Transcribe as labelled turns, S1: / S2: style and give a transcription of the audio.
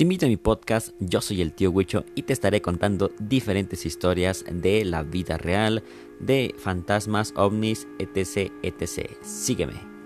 S1: Te invito a mi podcast, yo soy el tío Huicho y te estaré contando diferentes historias de la vida real, de fantasmas, ovnis, etc, etc. Sígueme.